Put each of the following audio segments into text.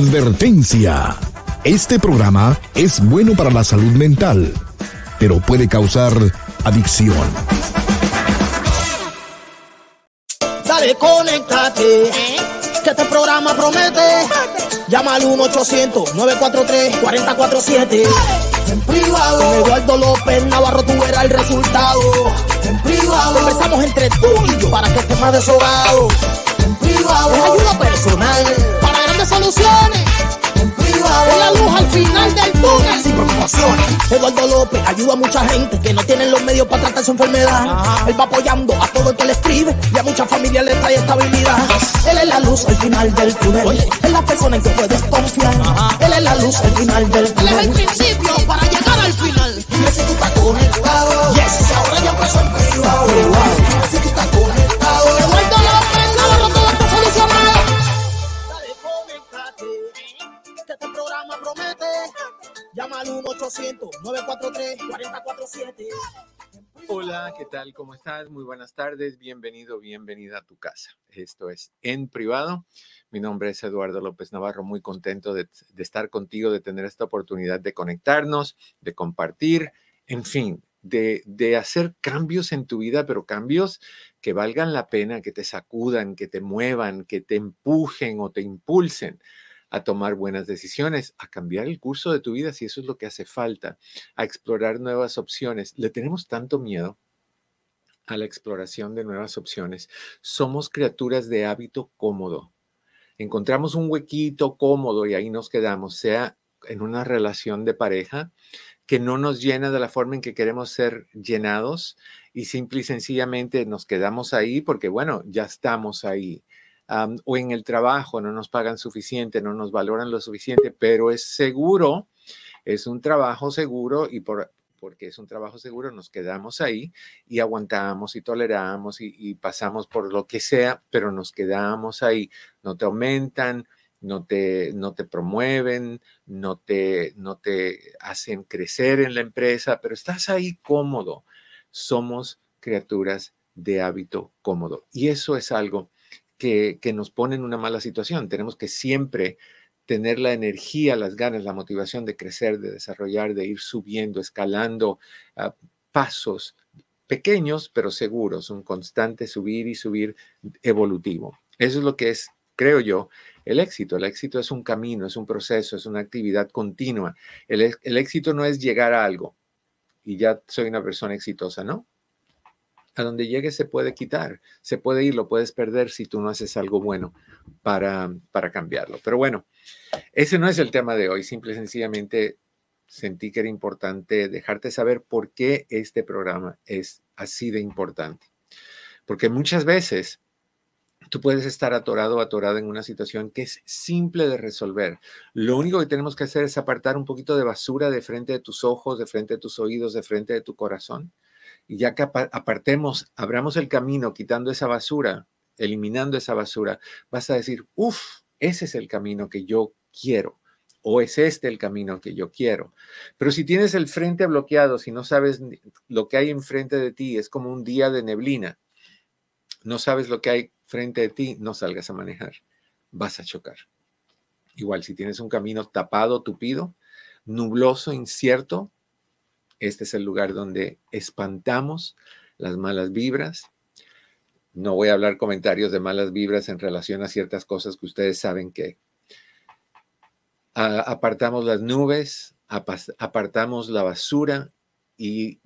Advertencia. Este programa es bueno para la salud mental, pero puede causar adicción. Dale, conéctate. Que este programa promete. Llama al 1-800-943-4047. En privado. Con Eduardo López Navarro tú verás el resultado. En privado. Conversamos entre tú y yo para que estés más desahogado. En privado. Es ayuda personal soluciones. En privado. Es la luz al final del túnel. Sin preocupaciones. Eduardo López ayuda a mucha gente que no tienen los medios para tratar su enfermedad. Él va apoyando a todo el que le escribe y a muchas familias le trae estabilidad. Él es la luz al final del túnel. Es la persona en que puedes confiar. Él es la luz al final del túnel. Él es el principio para llegar al final. Dime si tú estás conectado. Yes. Si ahora ya empezó en privado. Llama al 1-800-943-4047. Hola, ¿qué tal? ¿Cómo estás? Muy buenas tardes. Bienvenido, bienvenida a tu casa. Esto es En Privado. Mi nombre es Eduardo López Navarro. Muy contento de, de estar contigo, de tener esta oportunidad de conectarnos, de compartir, en fin, de, de hacer cambios en tu vida, pero cambios que valgan la pena, que te sacudan, que te muevan, que te empujen o te impulsen a tomar buenas decisiones, a cambiar el curso de tu vida si eso es lo que hace falta, a explorar nuevas opciones. Le tenemos tanto miedo a la exploración de nuevas opciones. Somos criaturas de hábito cómodo. Encontramos un huequito cómodo y ahí nos quedamos, sea en una relación de pareja que no nos llena de la forma en que queremos ser llenados y simple y sencillamente nos quedamos ahí porque, bueno, ya estamos ahí o en el trabajo no nos pagan suficiente, no nos valoran lo suficiente, pero es seguro, es un trabajo seguro y por, porque es un trabajo seguro nos quedamos ahí y aguantamos y toleramos y, y pasamos por lo que sea, pero nos quedamos ahí, no te aumentan, no te, no te promueven, no te, no te hacen crecer en la empresa, pero estás ahí cómodo. Somos criaturas de hábito cómodo y eso es algo que, nos pone en una mala situación. Tenemos que siempre tener la energía, las ganas, la motivación de crecer, de desarrollar, de ir subiendo, escalando uh, pasos pequeños, pero seguros, un constante subir y subir evolutivo. Eso es lo que es, creo yo, el éxito. El éxito es un camino, es un proceso, es una actividad continua. El éxito no es llegar a algo y ya soy una persona exitosa, ¿no? A donde llegue se puede quitar, se puede ir, lo puedes perder si tú no haces algo bueno para, para cambiarlo. Pero bueno, ese no es el tema de hoy, simple y sencillamente sentí que era importante dejarte saber por qué este programa es así de importante. Porque muchas veces tú puedes estar atorado o atorada en una situación que es simple de resolver. Lo único que tenemos que hacer es apartar un poquito de basura de frente de tus ojos, de frente de tus oídos, de frente de tu corazón y ya que apartemos, abramos el camino quitando esa basura, eliminando esa basura, vas a decir, uff, ese es el camino que yo quiero o es este el camino que yo quiero. Pero si tienes el frente bloqueado, si no sabes lo que hay enfrente de ti, es como un día de neblina, no sabes lo que hay frente de ti, no salgas a manejar, vas a chocar. Igual, si tienes un camino tapado, tupido, nubloso, incierto, este es el lugar donde espantamos las malas vibras. No voy a hablar comentarios de malas vibras en relación a ciertas cosas que ustedes saben que apartamos las nubes, apartamos la basura y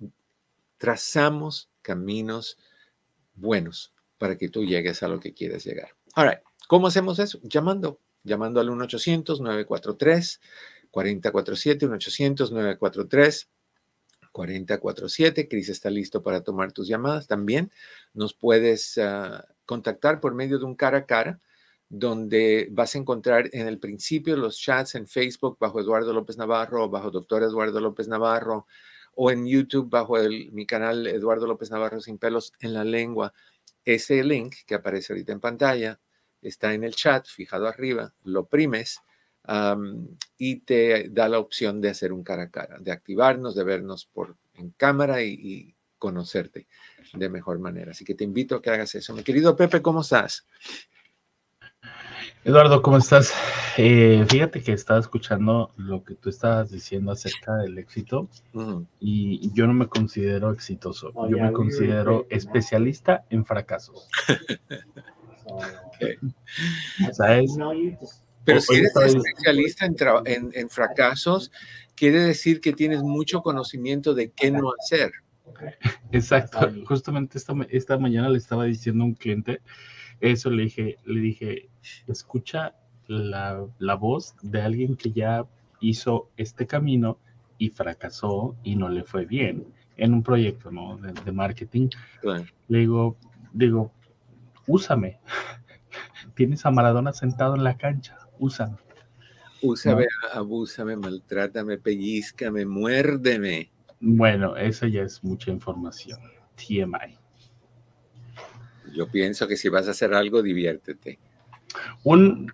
trazamos caminos buenos para que tú llegues a lo que quieres llegar. All right. ¿Cómo hacemos eso? Llamando, llamando al 1-800-943-4047, 1-800-943. 4047. Cris está listo para tomar tus llamadas. También nos puedes uh, contactar por medio de un cara a cara, donde vas a encontrar en el principio los chats en Facebook bajo Eduardo López Navarro, bajo Doctor Eduardo López Navarro, o en YouTube bajo el, mi canal Eduardo López Navarro sin pelos en la lengua. Ese link que aparece ahorita en pantalla está en el chat, fijado arriba, lo primes um, y te da la opción de hacer un cara a cara, de activarnos, de vernos por en cámara y, y, conocerte de mejor manera. Así que te invito a que hagas eso. Mi querido Pepe, ¿cómo estás? Eduardo, ¿cómo estás? Eh, fíjate que estaba escuchando lo que tú estabas diciendo acerca del éxito y yo no me considero exitoso, yo me considero especialista en fracasos. ¿Sabes? Pero si eres especialista en, en, fracasos, quiere decir que tienes mucho conocimiento de qué no hacer. Exacto. Justamente esta, esta mañana le estaba diciendo a un cliente eso le dije, le dije, escucha la, voz de alguien que ya hizo este camino y fracasó y no le fue bien en un proyecto ¿no? de, marketing. Le digo, digo, úsame. Tienes a Maradona sentado en la cancha, úsame. Úsame, abúsame, maltrátame, pellizcame, muérdeme. Bueno, eso ya es mucha información. TMI. Yo pienso que si vas a hacer algo, diviértete. Un,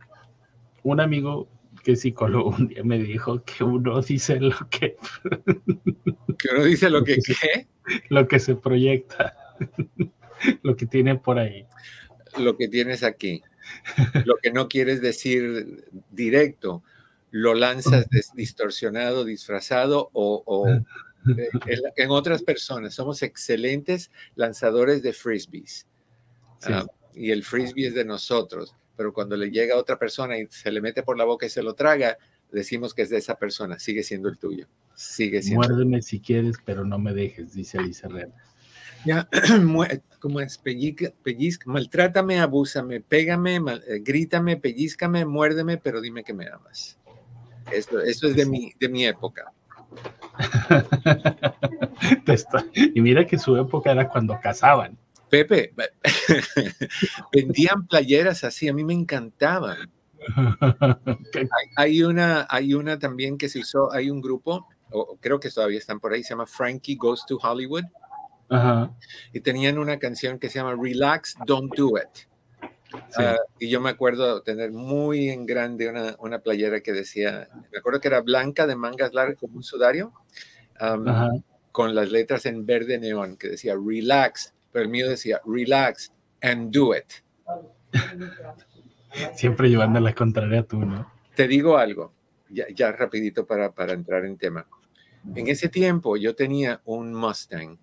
un amigo que es psicólogo un día me dijo que uno dice lo que... ¿Que uno dice lo que qué? Lo que se proyecta, lo que tiene por ahí. Lo que tienes aquí. Lo que no quieres decir directo, lo lanzas distorsionado, disfrazado o, o en otras personas. Somos excelentes lanzadores de frisbees. Ah, y el frisbee es de nosotros, pero cuando le llega a otra persona y se le mete por la boca y se lo traga, decimos que es de esa persona, sigue siendo el tuyo. Sigue siendo. Muérdeme si quieres, pero no me dejes, dice Alicia. Ya, como es, pellizca, maltrátame, abúsame, pégame, eh, grítame, pellizcame, muérdeme, pero dime que me amas. Eso, eso es de mi, de mi época. y mira que su época era cuando casaban. Pepe, vendían playeras así, a mí me encantaban. Hay, una, hay una también que se usó, hay un grupo, o creo que todavía están por ahí, se llama Frankie Goes to Hollywood. Y tenían una canción que se llama Relax, Don't Do It. Ah, y yo me acuerdo tener muy en grande una, una, playera que decía, me acuerdo que era blanca de mangas largas como un sudario, con las letras en verde neón, que decía Relax, pero el mío decía, relax and do it. Siempre llevando la contraria tú, ¿no? Te digo algo, ya, ya rapidito para, para entrar en tema. En ese tiempo yo tenía un Mustang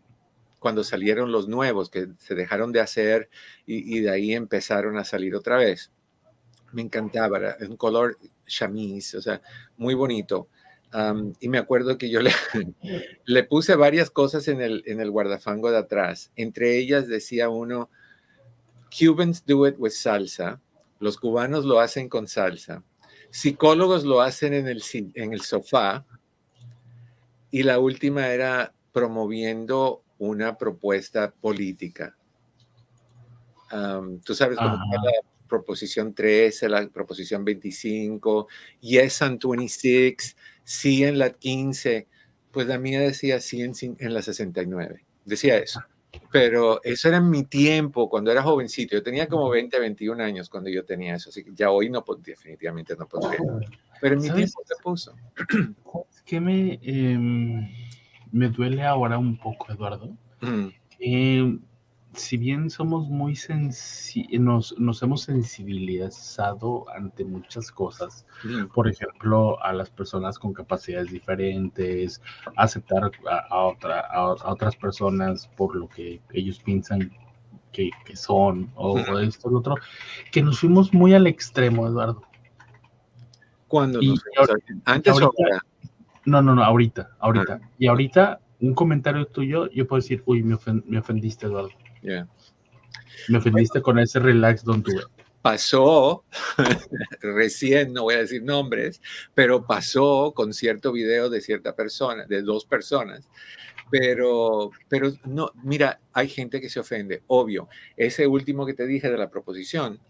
cuando salieron los nuevos que se dejaron de hacer y, de ahí empezaron a salir otra vez. Me encantaba, era un color chamise, o sea, muy bonito y me acuerdo que yo le, le, puse varias cosas en el, en el guardafango de atrás. Entre ellas decía uno, Cubans do it with salsa. Los cubanos lo hacen con salsa. Psicólogos lo hacen en el, en el sofá. Y la última era promoviendo una propuesta política. Tú sabes cómo la proposición 13, la proposición 25, Yes and 26 sí en la 15, pues la mía decía sí en, en la 69, decía eso. Pero eso era en mi tiempo, cuando era jovencito. Yo tenía como 20, 21 años cuando yo tenía eso, así que ya hoy no, definitivamente no podría. Pero en mi tiempo se puso. ¿Qué me, em, me duele ahora un poco, Eduardo? Mm si bien somos muy nos, nos hemos sensibilizado ante muchas cosas, por ejemplo, a las personas con capacidades diferentes, aceptar a, otra, a, otras personas por lo que ellos piensan que, son, o, esto o lo otro, que nos fuimos muy al extremo, Eduardo. ¿Cuándo? ¿Antes o ahora? No, no, no, ahorita, ahorita. Ah. Y ahorita, un comentario tuyo, yo puedo decir, uy, me, me ofendiste, Eduardo. Me ofendiste con ese relax don't do Pasó recién, no voy a decir nombres, pero pasó con cierto video de cierta persona, de dos personas. Pero, pero no, mira, hay gente que se ofende, obvio. Ese último que te dije de la proposición,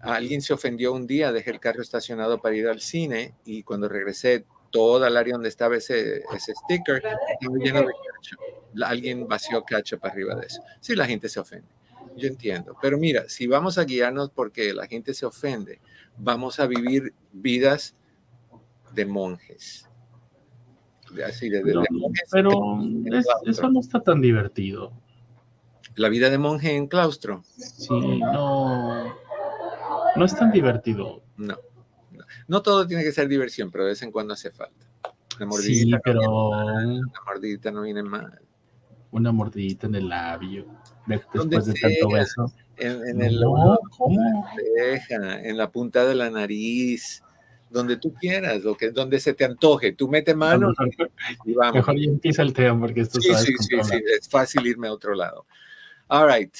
alguien se ofendió un día, dejé el carro estacionado para ir al cine y cuando regresé, toda el área donde estaba ese, ese sticker estaba lleno de alguien vació para arriba de eso. Sí, la gente se ofende. Yo entiendo. Pero mira, si vamos a guiarnos porque la gente se ofende, vamos a vivir vidas de monjes. Así de, pero eso no está tan divertido. La vida de monje en claustro. Sí, no. no es tan divertido. No, no, todo tiene que ser diversión, pero de vez en cuando hace falta. Una mordidita, sí, pero... una mordidita no viene mal. Una mordidita en el labio, después de tanto beso. En, el en la punta de la nariz, donde tú quieras, lo que, donde se te antoje. Tú mete mano y vamos. Mejor ya empieza el tema porque esto sí, sí, sí, sí, es fácil irme a otro lado. All right,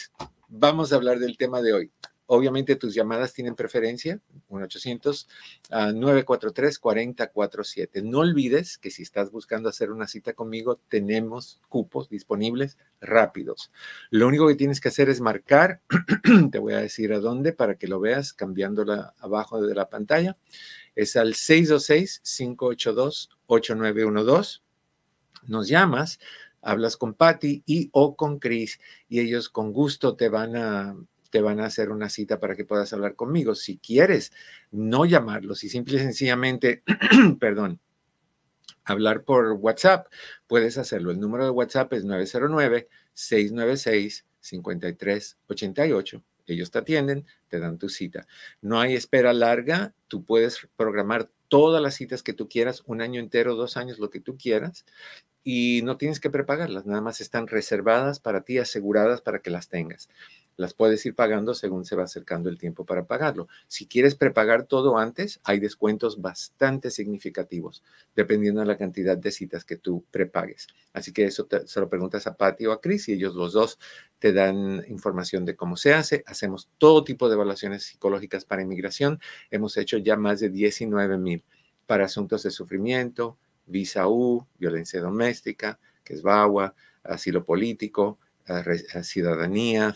vamos a hablar del tema de hoy. Obviamente tus llamadas tienen preferencia, 1-800-943-4047. No olvides que si estás buscando hacer una cita conmigo, tenemos cupos disponibles rápidos. Lo único que tienes que hacer es marcar, te voy a decir a dónde para que lo veas cambiándola abajo de la pantalla. Es al 626-582-8912. Nos llamas hablas con Patty y o con Chris y ellos con gusto te van a te van a hacer una cita para que puedas hablar conmigo. Si quieres no llamarlos y simple y sencillamente, perdón, hablar por WhatsApp, puedes hacerlo. El número de WhatsApp es 909-696-5388. Ellos te atienden, te dan tu cita. No hay espera larga, tú puedes programar todas las citas que tú quieras, un año entero, dos años, lo que tú quieras, y no tienes que prepagarlas, nada más están reservadas para ti, aseguradas para que las tengas las puedes ir pagando según se va acercando el tiempo para pagarlo. Si quieres prepagar todo antes, hay descuentos bastante significativos, dependiendo de la cantidad de citas que tú prepagues. Así que eso se lo preguntas a Patty o a Chris y ellos los dos te dan información de cómo se hace. Hacemos todo tipo de evaluaciones psicológicas para inmigración. Hemos hecho ya más de 19 mil para asuntos de sufrimiento, visa U, violencia doméstica, que es VAWA, asilo político, ciudadanía,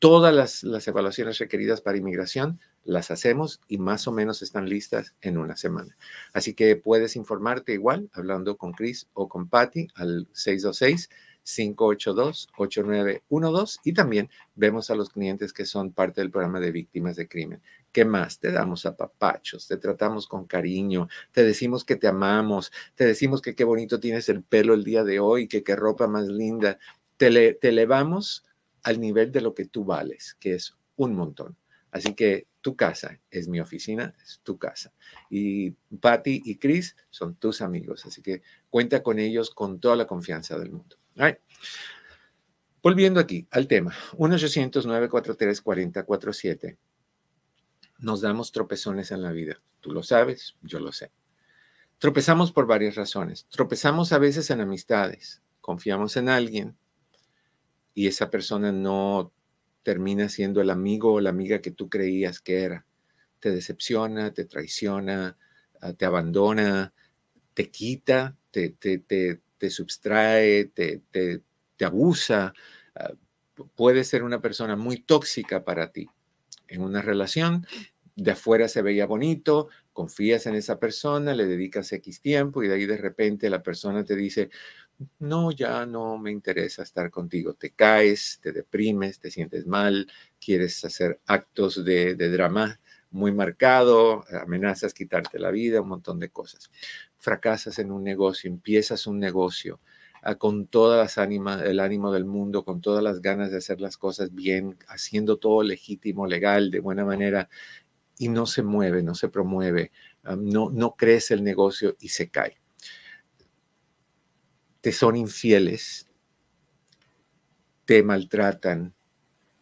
Todas las, evaluaciones requeridas para inmigración las hacemos y más o menos están listas en una semana. Así que puedes informarte igual hablando con Chris o con Patty al 626-582-8912 y también vemos a los clientes que son parte del programa de víctimas de crimen. ¿Qué más? Te damos a papachos, te tratamos con cariño, te decimos que te amamos, te decimos que qué bonito tienes el pelo el día de hoy, que qué ropa más linda. Te, te elevamos al nivel de lo que tú vales, que es un montón. Así que tu casa es mi oficina, es tu casa. Y Patty y Chris son tus amigos, así que cuenta con ellos con toda la confianza del mundo. Volviendo aquí al tema, 1-800-943-4047. Nos damos tropezones en la vida. Tú lo sabes, yo lo sé. Tropezamos por varias razones. Tropezamos a veces en amistades. Confiamos en alguien, y esa persona no termina siendo el amigo o la amiga que tú creías que era. Te decepciona, te traiciona, ah, te abandona, te quita, te, te, te, te subtrae, te, te, abusa. Ah, puede ser una persona muy tóxica para ti. En una relación, de afuera se veía bonito, confías en esa persona, le dedicas X tiempo y de ahí de repente la persona te dice, no, ya no me interesa estar contigo. Te caes, te deprimes, te sientes mal, quieres hacer actos de, drama muy marcado, amenazas quitarte la vida, un montón de cosas. Fracasas en un negocio, empiezas un negocio con todas las el ánimo del mundo, con todas las ganas de hacer las cosas bien, haciendo todo legítimo, legal, de buena manera, y no se mueve, no se promueve, ah, no, no crece el negocio y se cae. Te son infieles, te maltratan,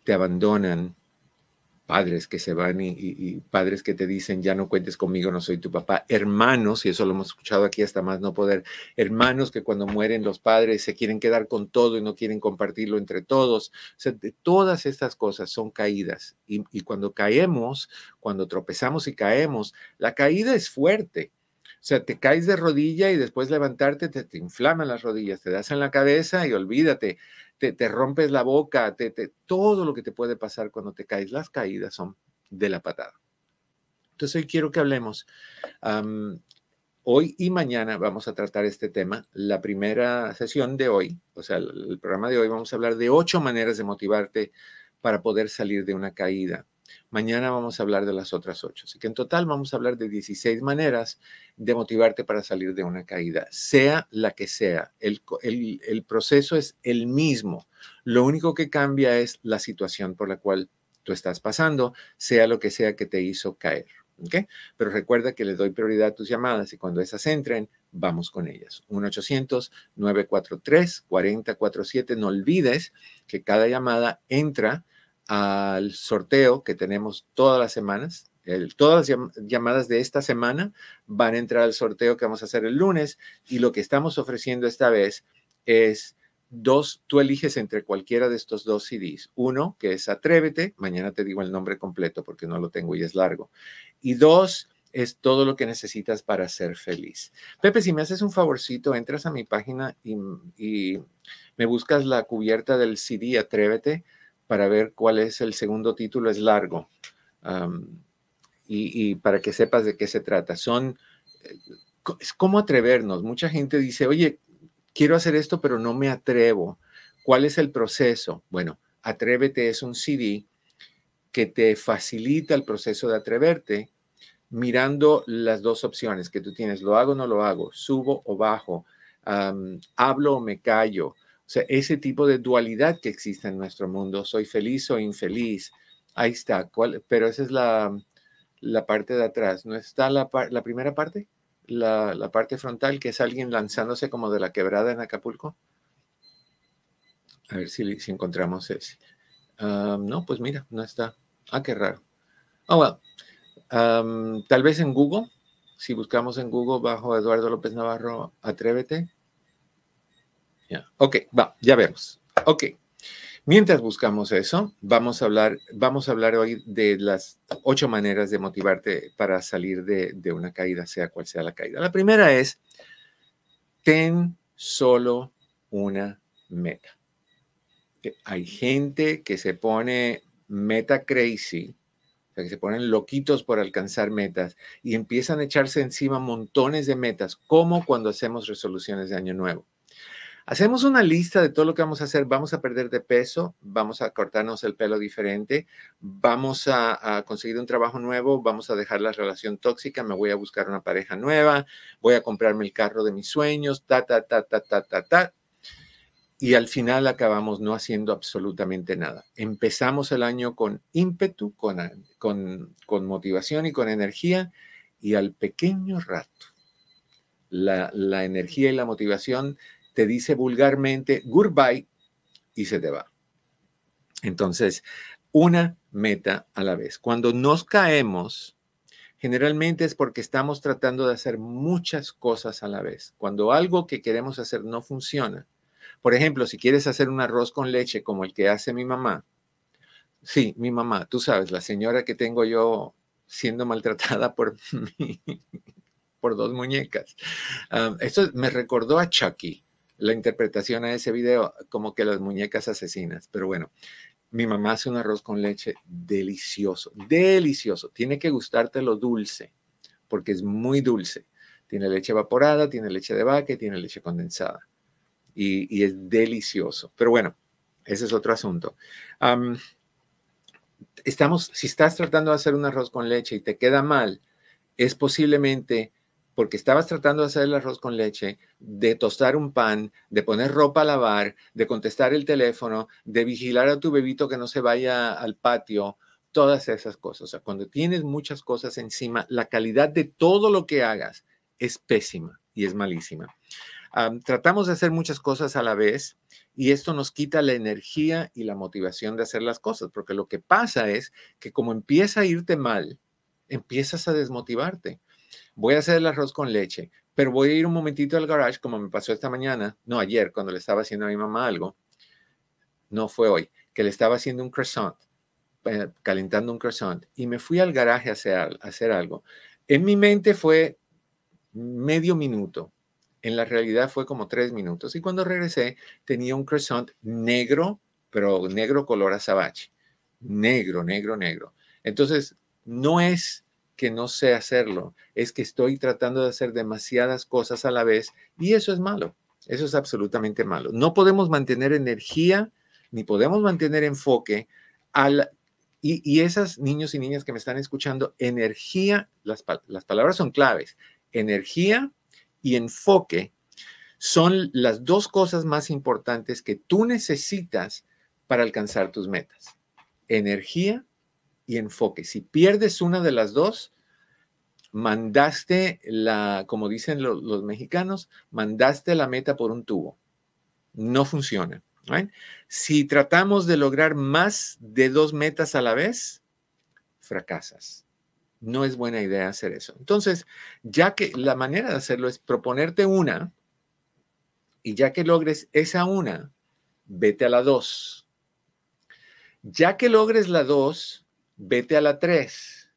te abandonan, padres que se van y, padres que te dicen, ya no cuentes conmigo, no soy tu papá, hermanos, y eso lo hemos escuchado aquí hasta más no poder, hermanos que cuando mueren los padres se quieren quedar con todo y no quieren compartirlo entre todos. O todas estas cosas son caídas y cuando caemos, cuando tropezamos y caemos, la caída es fuerte o sea, te caes de rodilla y después levantarte te, te inflaman las rodillas, te das en la cabeza y olvídate, te, te rompes la boca, te, todo lo que te puede pasar cuando te caes. Las caídas son de la patada. Entonces hoy quiero que hablemos. hoy y mañana vamos a tratar este tema. La primera sesión de hoy, o sea, el programa de hoy, vamos a hablar de ocho maneras de motivarte para poder salir de una caída. Mañana vamos a hablar de las otras ocho. Así que en total vamos a hablar de 16 maneras de motivarte para salir de una caída, sea la que sea. El, proceso es el mismo. Lo único que cambia es la situación por la cual tú estás pasando, sea lo que sea que te hizo caer. Pero recuerda que le doy prioridad a tus llamadas y cuando esas entren, vamos con ellas. 1-800-943-4047. No olvides que cada llamada entra al sorteo que tenemos todas las semanas. todas las llamadas de esta semana van a entrar al sorteo que vamos a hacer el lunes y lo que estamos ofreciendo esta vez es dos, tú eliges entre cualquiera de estos dos CDs. Uno, que es Atrévete, mañana te digo el nombre completo porque no lo tengo y es largo. Y dos, es todo lo que necesitas para ser feliz. Pepe, si me haces un favorcito, entras a mi página y, me buscas la cubierta del CD Atrévete para ver cuál es el segundo título, es largo. y, para que sepas de qué se trata. Son, eh, es como atrevernos. Mucha gente dice, oye, quiero hacer esto, pero no me atrevo. ¿Cuál es el proceso? Bueno, Atrévete es un CD que te facilita el proceso de atreverte mirando las dos opciones que tú tienes, lo hago o no lo hago, subo o bajo, hablo o me callo. O sea, ese tipo de dualidad que existe en nuestro mundo, soy feliz o infeliz, ahí está. Pero esa es la, parte de atrás, ¿no está la, la primera parte? La, parte frontal, que es alguien lanzándose como de la quebrada en Acapulco. A ver si, si encontramos ese. no, pues mira, no está. Ah, qué raro. Oh, well tal vez en Google, si buscamos en Google bajo Eduardo López Navarro, atrévete. Ya, Ok, va, ya vemos. Ok. Mientras buscamos eso, vamos a hablar, vamos a hablar hoy de las ocho maneras de motivarte para salir de, de una caída, sea cual sea la caída. La primera es, ten solo una meta. Hay gente que se pone meta crazy que se ponen loquitos por alcanzar metas y empiezan a echarse encima montones de metas, como cuando hacemos resoluciones de año nuevo. Hacemos una lista de todo lo que vamos a hacer. Vamos a perder de peso, vamos a cortarnos el pelo diferente, vamos a, conseguir un trabajo nuevo, vamos a dejar la relación tóxica, me voy a buscar una pareja nueva, voy a comprarme el carro de mis sueños, ta, ta, ta, ta, ta, ta, ta y al final acabamos no haciendo absolutamente nada. Empezamos el año con ímpetu, con, con, motivación y con energía y al pequeño rato la, la energía y la motivación te dice vulgarmente goodbye y se te va. Entonces, una meta a la vez. Cuando nos caemos, generalmente es porque estamos tratando de hacer muchas cosas a la vez. Cuando algo que queremos hacer no funciona, por ejemplo, si quieres hacer un arroz con leche como el que hace mi mamá, sí, mi mamá, tú sabes, la señora que tengo yo siendo maltratada por, por dos muñecas. esto me recordó a Chucky, la interpretación a ese video, como que las muñecas asesinas. Pero bueno, mi mamá hace un arroz con leche delicioso, delicioso. Tiene que gustarte lo dulce, porque es muy dulce. Tiene leche evaporada, tiene leche de vaca y tiene leche condensada y, es delicioso. Pero bueno, ese es otro asunto. estamos, si estás tratando de hacer un arroz con leche y te queda mal, es posiblemente porque estabas tratando de hacer el arroz con leche, de tostar un pan, de poner ropa a lavar, de contestar el teléfono, de vigilar a tu bebito que no se vaya al patio, todas esas cosas. O sea, cuando tienes muchas cosas encima, la calidad de todo lo que hagas es pésima y es malísima tratamos de hacer muchas cosas a la vez y esto nos quita la energía y la motivación de hacer las cosas, porque lo que pasa es que como empieza a irte mal, empiezas a desmotivarte. Voy a hacer el arroz con leche, pero voy a ir un momentito al garage, como me pasó esta mañana, no ayer, cuando le estaba haciendo a mi mamá algo, no fue hoy, que le estaba haciendo un croissant, eh, calentando un croissant, y me fui al garaje a hacer, a hacer algo. En mi mente fue medio minuto, en la realidad fue como tres minutos. Y cuando regresé, tenía un croissant negro, pero negro color azabache. Negro, negro, negro. Entonces, no es que no sé hacerlo, es que estoy tratando de hacer demasiadas cosas a la vez y eso es malo. Eso es absolutamente malo. No podemos mantener energía ni podemos mantener enfoque al... Y, y esas niños y niñas que me están escuchando, energía, las, las palabras son claves. Energía y enfoque son las dos cosas más importantes que tú necesitas para alcanzar tus metas. Energía y enfoque. Si pierdes una de las dos, mandaste la, como dicen los mexicanos, mandaste la meta por un tubo. No funciona. Si tratamos de lograr más de dos metas a la vez, fracasas. No es buena idea hacer eso. Entonces, ya que la manera de hacerlo es proponerte una, y ya que logres esa una, vete a la dos. Ya que logres la dos, vete a la tres.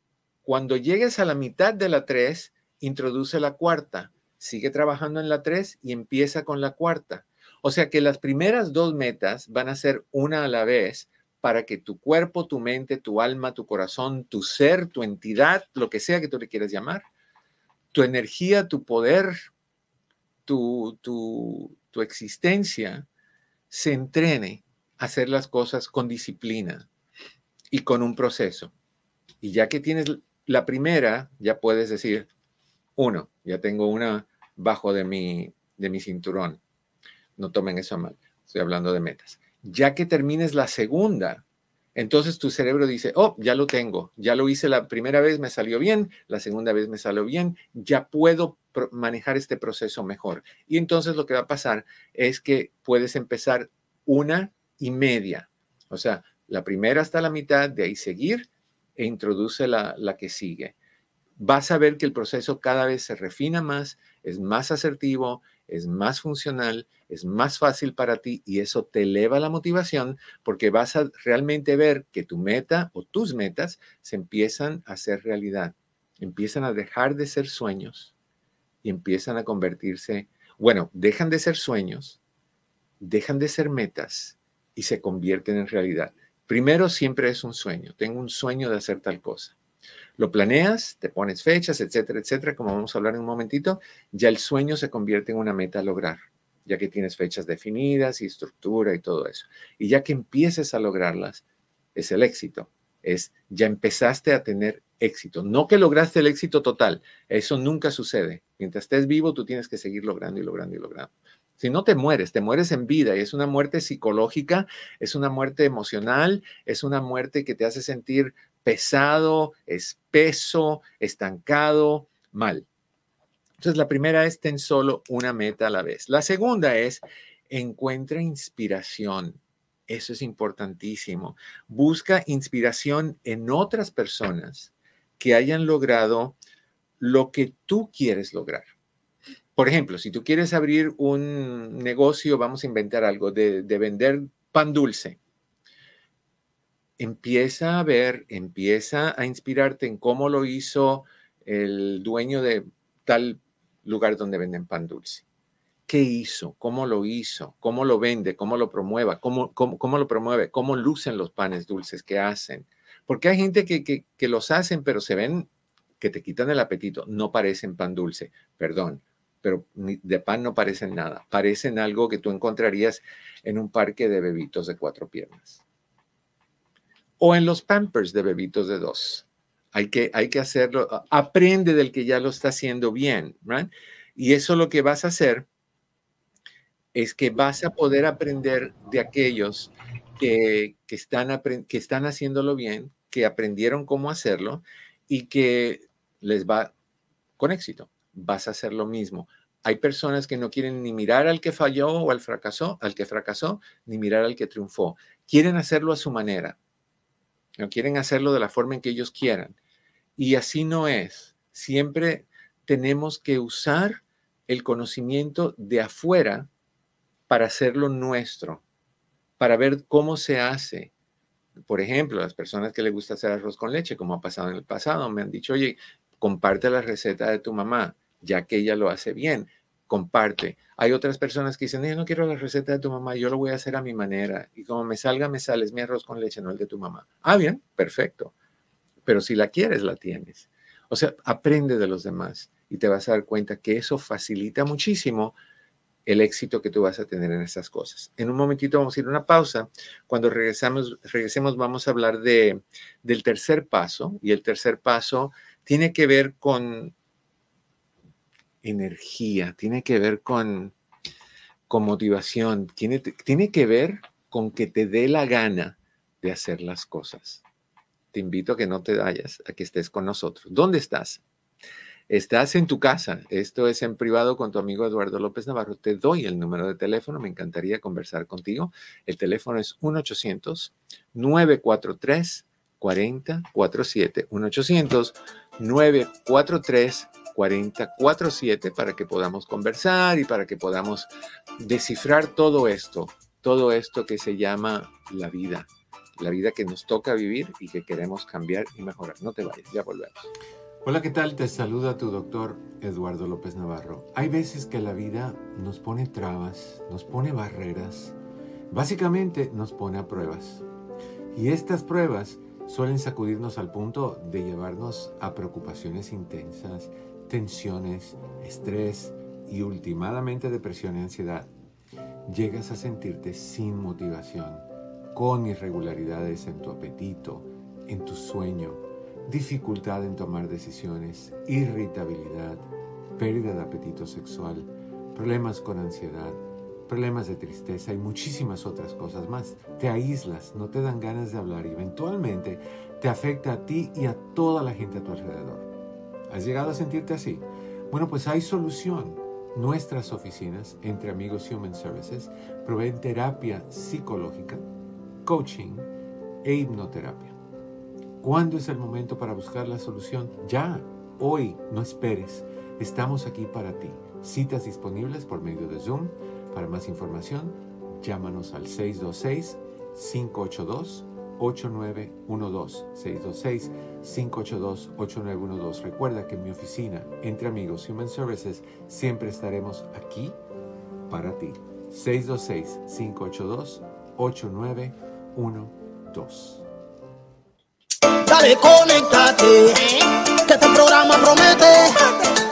Cuando llegues a la mitad de la tres, introduce la cuarta. Sigue trabajando en la tres y empieza con la cuarta. O sea que las primeras dos metas van a ser una a la vez para que tu cuerpo, tu mente, tu alma, tu corazón, tu ser, tu entidad, lo que sea que tú le quieras llamar, tu energía, tu poder, tu, tu, tu existencia, se entrene a hacer las cosas con disciplina y con un proceso. Y ya que tienes la primera, ya puedes decir, uno, ya tengo una bajo de mi, de mi cinturón. No tomen eso mal, estoy hablando de metas. Ya que termines la segunda, entonces tu cerebro dice, oh, ya lo tengo, ya lo hice la primera vez, me salió bien, la segunda vez me salió bien, ya puedo manejar este proceso mejor. Y entonces lo que va a pasar es que puedes empezar una y media, o sea, la primera hasta la mitad, de ahí seguir e introduce la, la que sigue. Vas a ver que el proceso cada vez se refina más, es más asertivo, es más funcional, es más fácil para ti y eso te eleva la motivación porque vas a realmente ver que tu meta o tus metas se empiezan a hacer realidad, empiezan a dejar de ser sueños y empiezan a convertirse, bueno, dejan de ser sueños, dejan de ser metas y se convierten en realidad. Primero siempre es un sueño, tengo un sueño de hacer tal cosa. Lo planeas, te pones fechas, etcétera, etcétera, como vamos a hablar en un momentito, ya el sueño se convierte en una meta a lograr, ya que tienes fechas definidas y estructura y todo eso. Y ya que empieces a lograrlas, es el éxito, es ya empezaste a tener éxito. No que lograste el éxito total, eso nunca sucede. Mientras estés vivo, tú tienes que seguir logrando y logrando y logrando. Si no te mueres, te mueres en vida y es una muerte psicológica, es una muerte emocional, es una muerte que te hace sentir pesado, espeso, estancado, mal. Entonces, la primera es ten solo una meta a la vez. La segunda es encuentra inspiración. Eso es importantísimo. Busca inspiración en otras personas que hayan logrado lo que tú quieres lograr. Por ejemplo, si tú quieres abrir un negocio, vamos a inventar algo, de, de vender pan dulce empieza a ver, empieza a inspirarte en cómo lo hizo el dueño de tal lugar donde venden pan dulce. ¿Qué hizo? ¿Cómo lo hizo? ¿Cómo lo vende? ¿Cómo lo promueva? ¿Cómo, lo promueve? ¿Cómo lucen los panes dulces que hacen? Porque hay gente que, que, que los hacen, pero se ven que te quitan el apetito. No parecen pan dulce, perdón, pero de pan no parecen nada. Parecen algo que tú encontrarías en un parque de bebitos de cuatro piernas o en los pampers de bebitos de dos. Hay que, hay que hacerlo, aprende del que ya lo está haciendo bien. Y eso lo que vas a hacer es que vas a poder aprender de aquellos que, que, están, que están haciéndolo bien, que aprendieron cómo hacerlo y que les va con éxito. Vas a hacer lo mismo. Hay personas que no quieren ni mirar al que falló o al fracasó, al que fracasó, ni mirar al que triunfó. Quieren hacerlo a su manera. No quieren hacerlo de la forma en que ellos quieran. Y así no es. Siempre tenemos que usar el conocimiento de afuera para hacerlo nuestro, para ver cómo se hace. Por ejemplo, las personas que les gusta hacer arroz con leche, como ha pasado en el pasado, me han dicho, oye, comparte la receta de tu mamá, ya que ella lo hace bien comparte. Hay otras personas que dicen, yo no quiero la receta de tu mamá, yo lo voy a hacer a mi manera. Y como me salga, me sales mi arroz con leche, no el de tu mamá. Ah, bien, perfecto. Pero si la quieres, la tienes. O sea, aprende de los demás y te vas a dar cuenta que eso facilita muchísimo el éxito que tú vas a tener en esas cosas. En un momentito vamos a ir a una pausa. Cuando regresamos, regresemos vamos a hablar de, del tercer paso y el tercer paso tiene que ver con energía, tiene que ver con, con motivación, tiene, tiene que ver con que te dé la gana de hacer las cosas. te invito a que no te vayas, a que estés con nosotros. ¿Dónde estás? Estás en tu casa. Esto es en privado con tu amigo Eduardo López Navarro. Te doy el número de teléfono. Me encantaría conversar contigo. El teléfono es 1-800-943-4047. 1-800-943-4047 para que podamos conversar y para que podamos descifrar todo esto, todo esto que se llama la vida, la vida que nos toca vivir y que queremos cambiar y mejorar. No te vayas, ya volvemos. Hola, ¿qué tal? Te saluda tu doctor Eduardo López Navarro. Hay veces que la vida nos pone trabas, nos pone barreras, básicamente nos pone a pruebas. Y estas pruebas suelen sacudirnos al punto de llevarnos a preocupaciones intensas, tensiones, estrés y últimamente depresión y ansiedad. Llegas a sentirte sin motivación, con irregularidades en tu apetito, en tu sueño, dificultad en tomar decisiones, irritabilidad, pérdida de apetito sexual, problemas con ansiedad, problemas de tristeza y muchísimas otras cosas más. Te aíslas, no te dan ganas de hablar y eventualmente te afecta a ti y a toda la gente a tu alrededor. ¿Has llegado a sentirte así? Bueno, pues hay solución. Nuestras oficinas, entre amigos Human Services, proveen terapia psicológica, coaching e hipnoterapia. ¿Cuándo es el momento para buscar la solución? Ya, hoy, no esperes. Estamos aquí para ti. Citas disponibles por medio de Zoom. Para más información, llámanos al 626-582-8912. 626-582-8912. Recuerda que en mi oficina, entre amigos Human Services, siempre estaremos aquí para ti. 626-582-8912. Dale, conéctate, que este programa promete.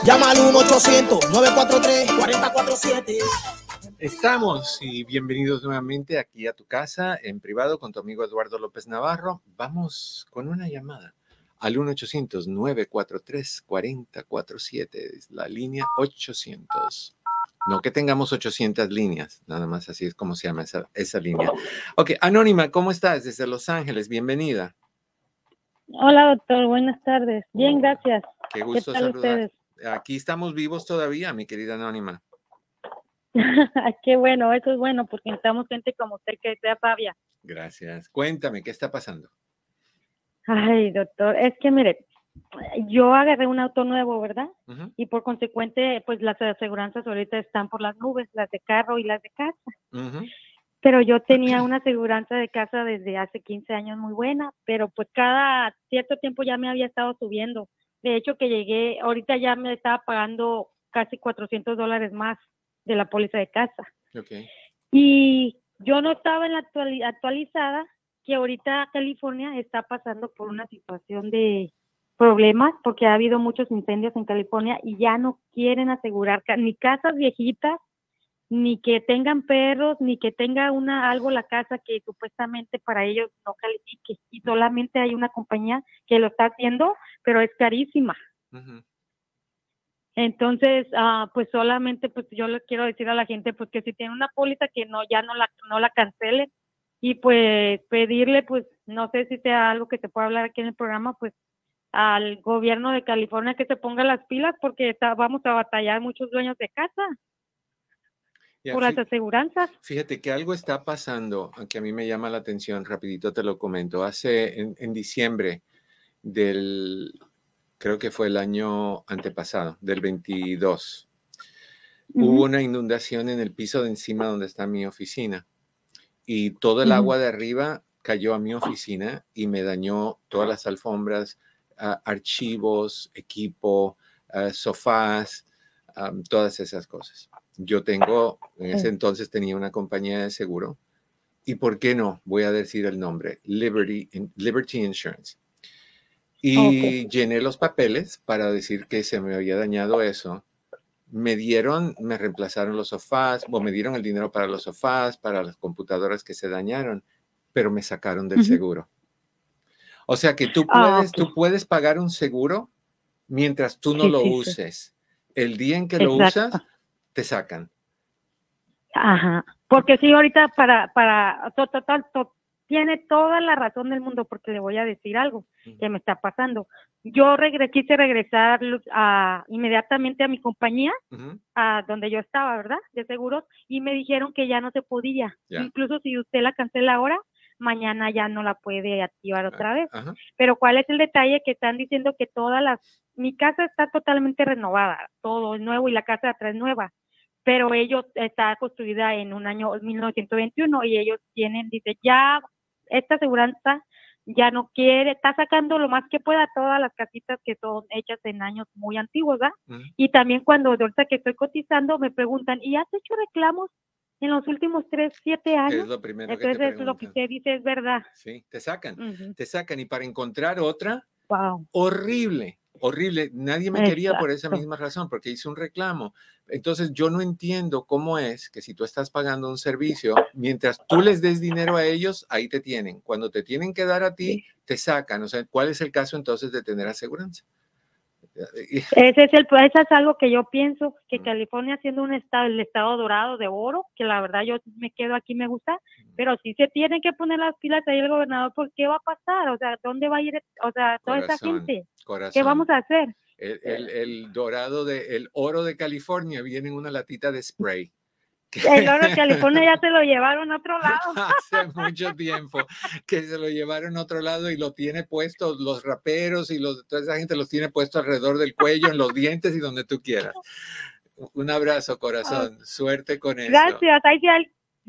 Llama al 1-800-943-4047. Estamos y bienvenidos nuevamente aquí a tu casa en privado con tu amigo Eduardo López Navarro. Vamos con una llamada al 1-800-943-4047, es la línea 800. No que tengamos 800 líneas, nada más así es como se llama esa, esa línea. Ok, Anónima, ¿cómo estás? Desde Los Ángeles, bienvenida. Hola, doctor. Buenas tardes. Bien, gracias. Qué gusto saludar. Aquí estamos vivos todavía, mi querida Anónima. Qué bueno, eso es bueno, porque necesitamos gente como usted que sea Fabia. Gracias. Cuéntame, ¿qué está pasando? Ay, doctor, es que mire, yo agarré un auto nuevo, ¿verdad? Y por consecuente, pues las aseguranzas ahorita están por las nubes, las de carro y las de casa pero yo tenía una aseguranza de casa desde hace 15 años muy buena, pero pues cada cierto tiempo ya me había estado subiendo. De hecho, que llegué, ahorita ya me estaba pagando casi 400 dólares más de la póliza de casa. Okay. Y yo no estaba en la actualizada que ahorita California está pasando por una situación de problemas porque ha habido muchos incendios en California y ya no quieren asegurar ni casas viejitas ni que tengan perros, ni que tenga una algo la casa que supuestamente para ellos no califique. Y solamente hay una compañía que lo está haciendo, pero es carísima. Entonces, ah, pues solamente, pues yo le quiero decir a la gente, pues que si tiene una póliza que no, ya no la, no la cancelen y pues pedirle, pues no sé si sea algo que se pueda hablar aquí en el programa, pues al gobierno de California que se ponga las pilas porque vamos a batallar muchos dueños de casa por las aseguranzas. Fíjate que algo está pasando, aunque a mí me llama la atención, rapidito te lo comento. Hace en, diciembre del, creo que fue el año antepasado, del 22, hubo una inundación en el piso de encima donde está mi oficina y todo el agua de arriba cayó a mi oficina y me dañó todas las alfombras, archivos, equipo, sofás, todas esas cosas. Yo tengo, en ese entonces tenía una compañía de seguro. ¿Y por qué no? Voy a decir el nombre, Liberty, Liberty Insurance. Y llené los papeles para decir que se me había dañado eso. Me dieron, me reemplazaron los sofás, o me dieron el dinero para los sofás, para las computadoras que se dañaron, pero me sacaron del seguro. O sea que tú ah, puedes, tú puedes pagar un seguro mientras tú no lo uses. El día en que lo usas, te sacan. Ajá, porque sí, ahorita para, para total, tiene toda la razón del mundo porque le voy a decir algo que me está pasando. Yo quise regresar a, inmediatamente a mi compañía, a donde yo estaba, ¿verdad? De seguros, y me dijeron que ya no se podía. Incluso si usted la cancela ahora, mañana ya no la puede activar otra vez. Pero ¿cuál es el detalle? Que están diciendo que todas las, mi casa está totalmente renovada, todo es nuevo y la casa de atrás es nueva pero ellos está construida en un año 1921 y ellos tienen, dice, ya esta aseguranza ya no quiere, está sacando lo más que pueda todas las casitas que son hechas en años muy antiguos, ¿verdad? Y también cuando ahorita que estoy cotizando me preguntan, ¿y has hecho reclamos en los últimos tres, siete años? Es lo primero Entonces, lo que usted dice es verdad. Sí, te sacan, te sacan. Y para encontrar otra, horrible, horrible. Nadie me quería por esa misma razón, porque hice un reclamo. Entonces yo no entiendo cómo es que si tú estás pagando un servicio, mientras tú les des dinero a ellos, ahí te tienen. Cuando te tienen que dar a ti, te sacan. O sea, ¿cuál es el caso entonces de tener aseguranza? Ese es, el, eso es algo que yo pienso, que mm. California siendo un estado, el estado dorado de oro, que la verdad yo me quedo aquí, me gusta, mm. pero si se tienen que poner las pilas ahí el gobernador, ¿por qué va a pasar? O sea, ¿dónde va a ir, o sea, toda esa gente? ¿Qué vamos a hacer? El, el, dorado, de, el oro de California viene en una latita de spray. El oro de California ya se lo llevaron a otro lado. Hace mucho tiempo que se lo llevaron a otro lado y lo tiene puesto, los raperos y los, toda esa gente los tiene puesto alrededor del cuello, en los dientes y donde tú quieras. Un abrazo, corazón. Suerte con eso. Gracias.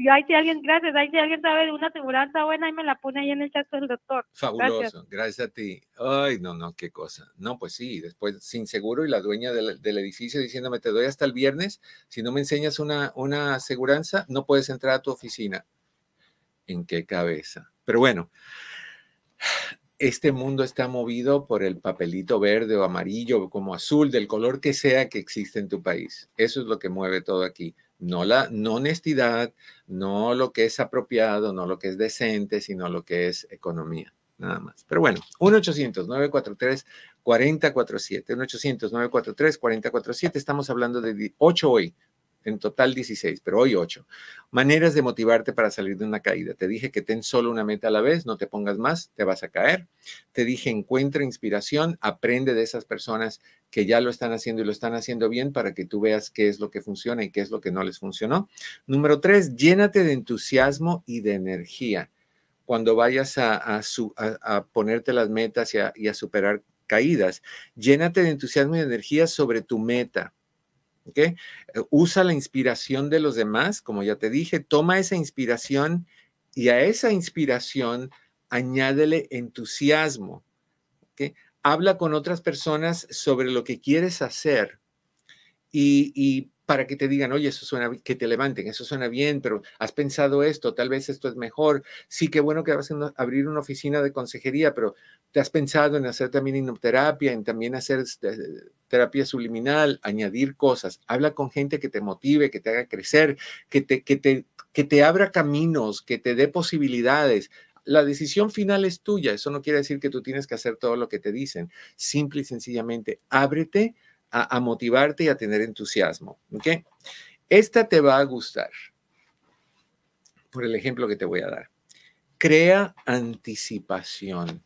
Ahí ay, si alguien, gracias, ay, si alguien sabe de una aseguranza buena, y me la pone ahí en el chat del doctor. Fabuloso, gracias. a ti. Ay, no, no, qué cosa. No, pues sí, después sin seguro y la dueña del, del, edificio diciéndome, te doy hasta el viernes, si no me enseñas una, una aseguranza, no puedes entrar a tu oficina. ¿En qué cabeza? Pero bueno, este mundo está movido por el papelito verde o amarillo, como azul, del color que sea que existe en tu país. Eso es lo que mueve todo aquí no la no honestidad, no lo que es apropiado, no lo que es decente, sino lo que es economía, nada más. Pero bueno, 1-800-943-4047, 1-800-943-4047, estamos hablando de 8 hoy, en total 16, pero hoy 8. Maneras de motivarte para salir de una caída. Te dije que ten solo una meta a la vez, no te pongas más, te vas a caer. Te dije encuentra inspiración, aprende de esas personas que ya lo están haciendo y lo están haciendo bien para que tú veas qué es lo que funciona y qué es lo que no les funcionó. Número tres, llénate de entusiasmo y de energía. Cuando vayas a, ponerte las metas y a superar caídas, llénate de entusiasmo y de energía sobre tu meta Eh, usa la inspiración de los demás, como ya te dije, toma esa inspiración y a esa inspiración añádele entusiasmo. Habla con otras personas sobre lo que quieres hacer y para que te digan, oye, eso suena, que te levanten, eso suena bien, pero has pensado esto, tal vez esto es mejor. Sí, qué bueno que vas a abrir una oficina de consejería, pero te has pensado en hacer también hipnoterapia, en también hacer este, terapia subliminal, añadir cosas. Habla con gente que te motive, que te haga crecer, que te, que te, que te abra caminos, que te dé posibilidades. La decisión final es tuya. Eso no quiere decir que tú tienes que hacer todo lo que te dicen. Simple y sencillamente, ábrete a, motivarte y a tener entusiasmo. ¿ok? Esta te va a gustar por el ejemplo que te voy a dar. Crea anticipación.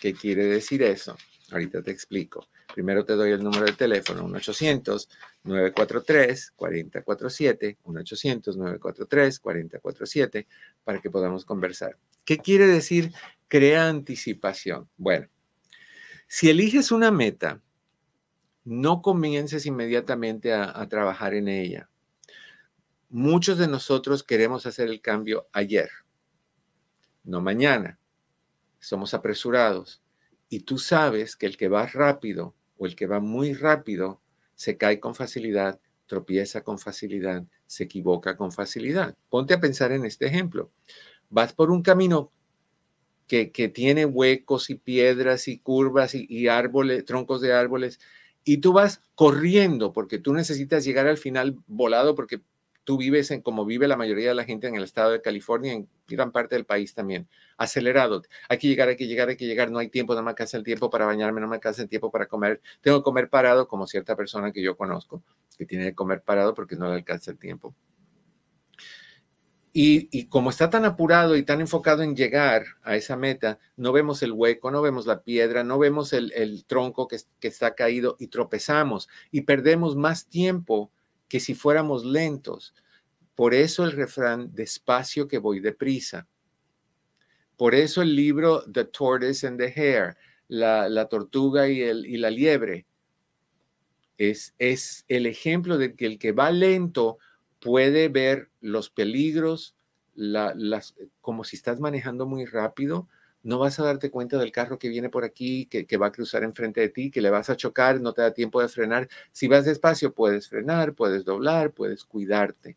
¿Qué quiere decir eso? Ahorita te explico. Primero te doy el número de teléfono, 1-800-943-4047, 1-800-943-4047, para que podamos conversar. ¿Qué quiere decir crea anticipación? Bueno, si eliges una meta no comiences inmediatamente a, trabajar en ella. Muchos de nosotros queremos hacer el cambio ayer, no mañana. Somos apresurados. Y tú sabes que el que va rápido o el que va muy rápido se cae con facilidad, tropieza con facilidad, se equivoca con facilidad. Ponte a pensar en este ejemplo. Vas por un camino que, tiene huecos y piedras y curvas y árboles, troncos de árboles y tú vas corriendo porque tú necesitas llegar al final volado porque tú vives en como vive la mayoría de la gente en el estado de California, en gran parte del país también, acelerado. Hay que llegar, hay que llegar, hay que llegar, no hay tiempo, no me alcanza el tiempo para bañarme, no me alcanza el tiempo para comer. Tengo que comer parado como cierta persona que yo conozco, que tiene que comer parado porque no le alcanza el tiempo. Y, como está tan apurado y tan enfocado en llegar a esa meta, no vemos el hueco, no vemos la piedra, no vemos el, tronco que, está caído y tropezamos y perdemos más tiempo que si fuéramos lentos. Por eso el refrán, despacio que voy deprisa. Por eso el libro The Tortoise and the Hare, la, tortuga y, la liebre, es el ejemplo de que el que va lento puede ver los peligros, las, como si estás manejando muy rápido, no vas a darte cuenta del carro que viene por aquí, que, va a cruzar enfrente de ti, que le vas a chocar, no te da tiempo de frenar. Si vas despacio, puedes frenar, puedes doblar, puedes cuidarte.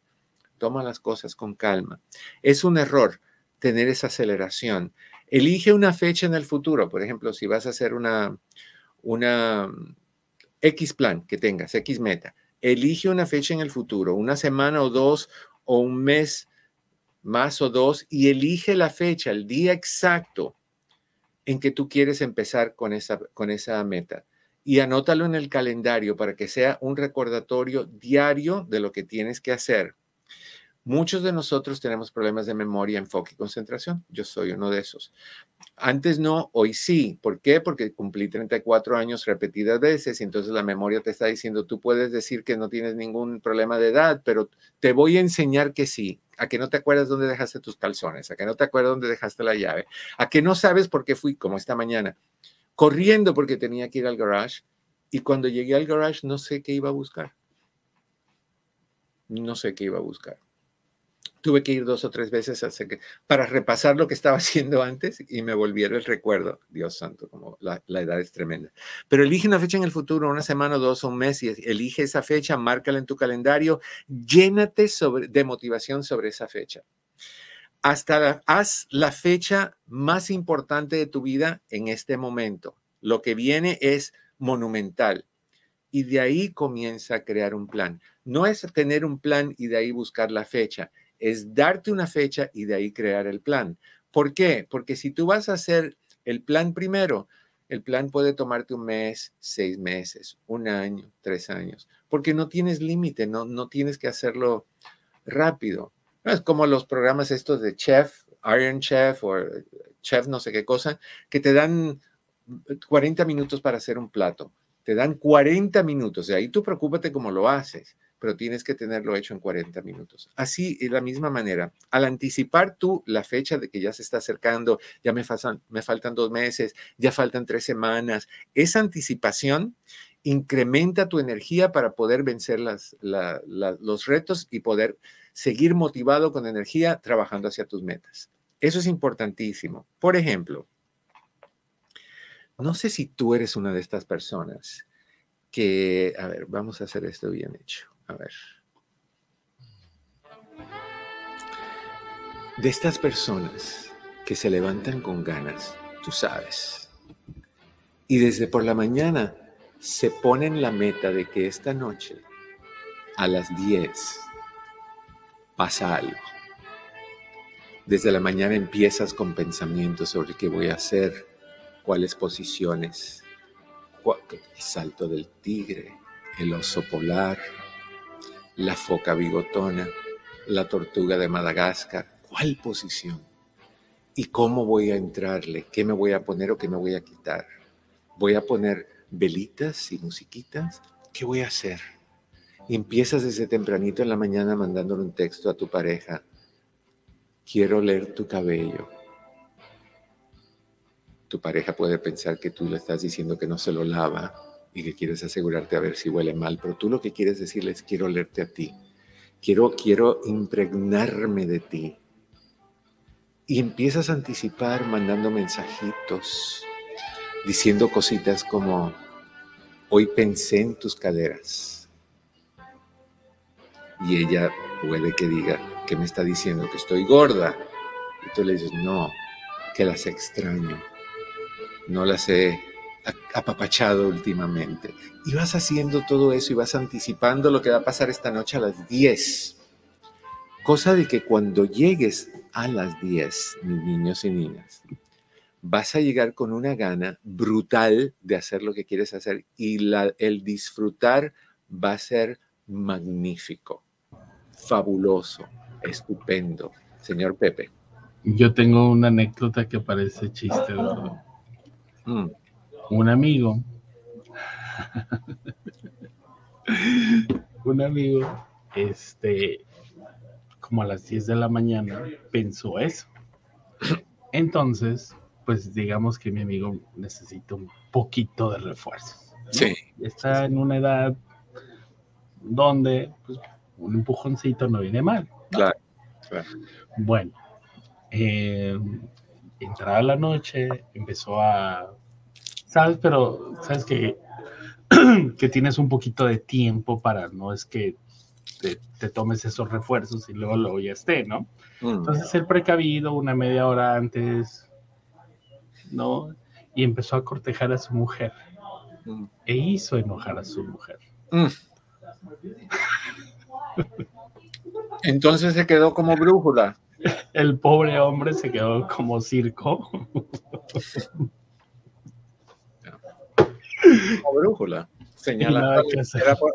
Toma las cosas con calma. Es un error tener esa aceleración. Elige una fecha en el futuro. Por ejemplo, si vas a hacer una, una X plan que tengas, X meta, elige una fecha en el futuro, una semana o dos o un mes más o dos, y elige la fecha, el día exacto en que tú quieres empezar con esa, con esa meta. Y anótalo en el calendario para que sea un recordatorio diario de lo que tienes que hacer. Muchos de nosotros tenemos problemas de memoria, enfoque y concentración. Yo soy uno de esos. Antes no, hoy sí. ¿Por qué? Porque cumplí 34 años repetidas veces y entonces la memoria te está diciendo, tú puedes decir que no tienes ningún problema de edad, pero te voy a enseñar que sí. A que no te acuerdas dónde dejaste tus calzones, a que no te acuerdas dónde dejaste la llave, a que no sabes por qué fui, como esta mañana, corriendo porque tenía que ir al garage y cuando llegué al garage no sé qué iba a buscar. No sé qué iba a buscar tuve que ir dos o tres veces para repasar lo que estaba haciendo antes y me volviera el recuerdo. Dios santo, como la, edad es tremenda. Pero elige una fecha en el futuro, una semana, dos o un mes, y elige esa fecha, márcala en tu calendario, llénate sobre, de motivación sobre esa fecha. Hasta haz la fecha más importante de tu vida en este momento. Lo que viene es monumental. Y de ahí comienza a crear un plan. No es tener un plan y de ahí buscar la fecha es darte una fecha y de ahí crear el plan. ¿Por qué? Porque si tú vas a hacer el plan primero, el plan puede tomarte un mes, seis meses, un año, tres años, porque no tienes límite, no, no tienes que hacerlo rápido. es como los programas estos de chef, Iron Chef o chef no sé qué cosa, que te dan 40 minutos para hacer un plato. Te dan 40 minutos, de ahí tú preocúpate cómo lo haces pero tienes que tenerlo hecho en 40 minutos. Así, de la misma manera, al anticipar tú la fecha de que ya se está acercando, ya me faltan, dos meses, ya faltan tres semanas, esa anticipación incrementa tu energía para poder vencer los retos y poder seguir motivado con energía trabajando hacia tus metas. Eso es importantísimo. Por ejemplo, no sé si tú eres una de estas personas que, a ver, vamos a hacer esto bien hecho. Ver. De estas personas que se levantan con ganas, tú sabes, y desde por la mañana se ponen la meta de que esta noche a las 10 pasa algo. Desde la mañana empiezas con pensamientos sobre qué voy a hacer, cuáles posiciones, el salto del tigre, el oso polar, la foca bigotona, la tortuga de Madagascar. ¿Cuál posición? ¿Y cómo voy a entrarle? ¿Qué me voy a poner o qué me voy a quitar? ¿Voy a poner velitas y musiquitas? ¿Qué voy a hacer? Empiezas desde tempranito en la mañana mandándole un texto a tu pareja. Quiero leer tu cabello. Tu pareja puede pensar que tú le estás diciendo que no se lo lava y que quieres asegurarte a ver si huele mal, pero tú lo que quieres decirle es quiero leerte a ti, quiero, quiero impregnarme de ti. Y empiezas a anticipar mandando mensajitos, diciendo cositas como, hoy pensé en tus caderas. Y ella puede que diga, ¿qué me está diciendo? Que estoy gorda. Y tú le dices, no, que las extraño. No las he apapachado últimamente. Y vas haciendo todo eso y vas anticipando lo que va a pasar esta noche a las 10. Cosa de que cuando llegues a las 10, mis niños y niñas, vas a llegar con una gana brutal de hacer lo que quieres hacer y la, el disfrutar va a ser magnífico, fabuloso, estupendo, señor Pepe. Yo tengo una anécdota que parece chiste. Mm. Un amigo, un amigo, este, como a las 10 de la mañana, pensó eso. Entonces, pues digamos que mi amigo necesita un poquito de refuerzo. Sí. Está en una edad donde pues, un empujoncito no viene mal. Claro, Bueno, eh, entrada la noche, empezó a, ¿sabes? Pero, ¿sabes que que tienes un poquito de tiempo para, no es que te, tomes esos refuerzos y luego lo ya esté, ¿no? Mm. Entonces, ser precavido una media hora antes, ¿no? Y empezó a cortejar a su mujer. Mm. E hizo enojar a su mujer. Mm. Entonces se quedó como brújula. El pobre hombre se quedó como circo. Como brújula. Señala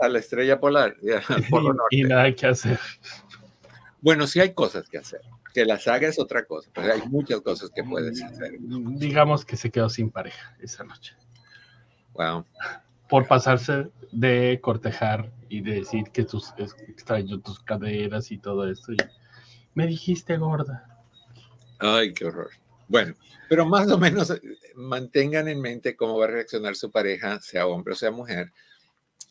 a la estrella polar. Y, nada que hacer. Bueno, sí hay cosas que hacer. Que la saga es otra cosa, pero hay muchas cosas que puedes hacer. Digamos que se quedó sin pareja esa noche. Wow. Por pasarse de cortejar y de decir que tus extraño tus caderas y todo esto. Y me dijiste gorda. Ay, qué horror. Bueno, pero más o menos eh, mantengan en mente cómo va a reaccionar su pareja, sea hombre o sea mujer,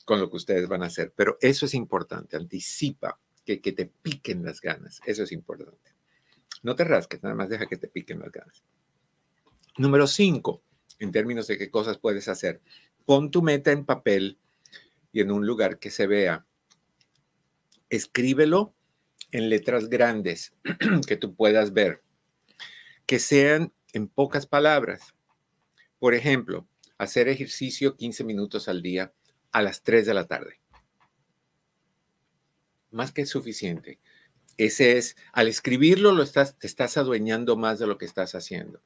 con lo que ustedes van a hacer. Pero eso es importante, anticipa que, te piquen las ganas. Eso es importante. No te rasques, nada más deja que te piquen las ganas. Número cinco, en términos de qué cosas puedes hacer. Pon tu meta en papel y en un lugar que se vea. Escríbelo en letras grandes que tú puedas ver que sean en pocas palabras. Por ejemplo, hacer ejercicio 15 minutos al día a las 3 de la tarde. Más que suficiente. Ese es, al escribirlo, lo estás, te estás adueñando más de lo que estás haciendo.